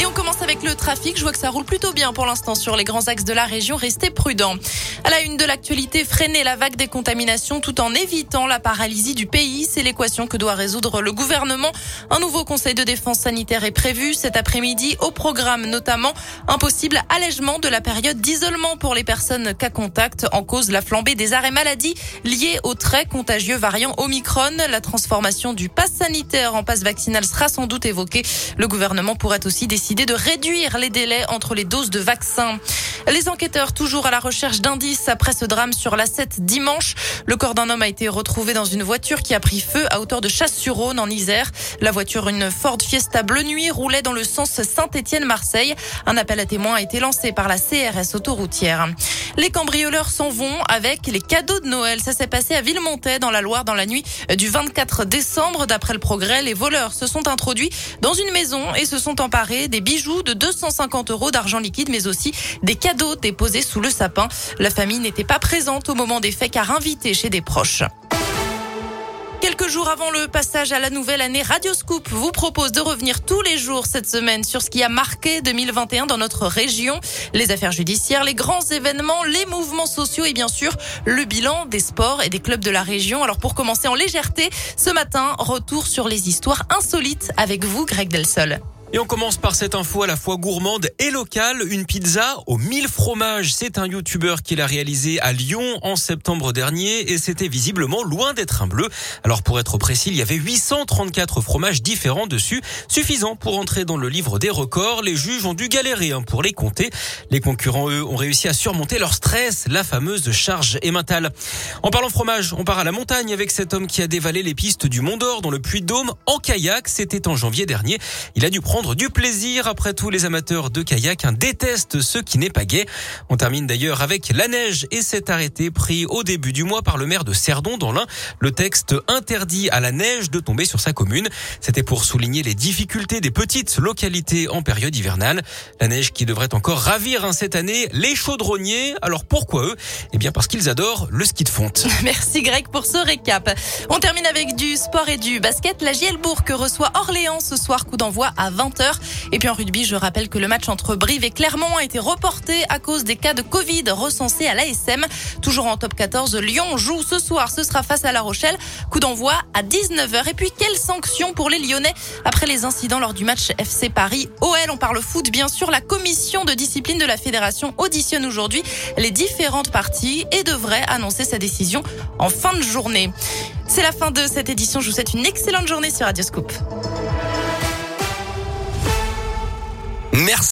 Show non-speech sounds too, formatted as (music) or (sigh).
Et on commence avec le trafic. Je vois que ça roule plutôt bien pour l'instant sur les grands axes de la région. Restez prudents. À la une de l'actualité, freiner la vague des contaminations tout en évitant la paralysie du pays. C'est l'équation que doit résoudre le gouvernement. Un nouveau conseil de défense sanitaire est prévu cet après-midi au programme notamment un possible allègement de la période d'isolement pour les personnes cas contact en cause la flambée des arrêts maladie liés au très contagieux variant Omicron. La transformation du pass sanitaire en passe vaccinal sera sans doute évoquée. Le gouvernement pourrait aussi décider de réduire les délais entre les doses de vaccins. Les enquêteurs toujours à la recherche d'indices après ce drame sur la 7 dimanche. Le corps d'un homme a été retrouvé dans une voiture qui a pris feu à hauteur de Chasse-sur-Rhône en Isère. La voiture, une Ford Fiesta bleu nuit, roulait dans le sens Saint-Étienne-Marseille. Un appel à témoins a été lancé par la CRS autoroutière. Les cambrioleurs s'en vont avec les cadeaux de Noël. Ça s'est passé à Villemontais dans la Loire dans la nuit du 24 décembre. D'après le progrès, les voleurs se sont introduits dans une maison et se sont emparés des bijoux de 250 euros d'argent liquide, mais aussi des cadeaux déposés sous le sapin. La famille n'était pas présente au moment des faits car invitée chez des proches. Quelques jours avant le passage à la nouvelle année, Radio Scoop vous propose de revenir tous les jours cette semaine sur ce qui a marqué 2021 dans notre région. Les affaires judiciaires, les grands événements, les mouvements sociaux et bien sûr le bilan des sports et des clubs de la région. Alors pour commencer en légèreté, ce matin, retour sur les histoires insolites avec vous, Greg Delsol. Et on commence par cette info à la fois gourmande et locale. Une pizza aux 1000 fromages. C'est un youtubeur qui l'a réalisé à Lyon en septembre dernier et c'était visiblement loin d'être un bleu. Alors pour être précis, il y avait 834 fromages différents dessus, suffisant pour entrer dans le livre des records. Les juges ont dû galérer hein, pour les compter. Les concurrents, eux, ont réussi à surmonter leur stress, la fameuse charge émentale. En parlant fromage, on part à la montagne avec cet homme qui a dévalé les pistes du Mont d'Or dans le Puy-de-Dôme en kayak. C'était en janvier dernier. Il a dû prendre du plaisir. Après tout, les amateurs de kayak hein, détestent ce qui n'est pas gai. On termine d'ailleurs avec la neige et cet arrêté pris au début du mois par le maire de Cerdon dans l'Ain. Le texte interdit à la neige de tomber sur sa commune. C'était pour souligner les difficultés des petites localités en période hivernale. La neige qui devrait encore ravir hein, cette année les chaudronniers. Alors pourquoi eux? Eh bien parce qu'ils adorent le ski de fonte. (laughs) Merci Greg pour ce récap. On termine avec du sport et du basket. La Gielbourg reçoit Orléans ce soir, coup d'envoi à 20 et puis en rugby, je rappelle que le match entre Brive et Clermont a été reporté à cause des cas de Covid recensés à l'ASM. Toujours en top 14, Lyon joue ce soir. Ce sera face à La Rochelle. Coup d'envoi à 19h. Et puis, quelles sanctions pour les Lyonnais après les incidents lors du match FC Paris OL On parle foot, bien sûr. La commission de discipline de la fédération auditionne aujourd'hui les différentes parties et devrait annoncer sa décision en fin de journée. C'est la fin de cette édition. Je vous souhaite une excellente journée sur Radio Scoop. Merci.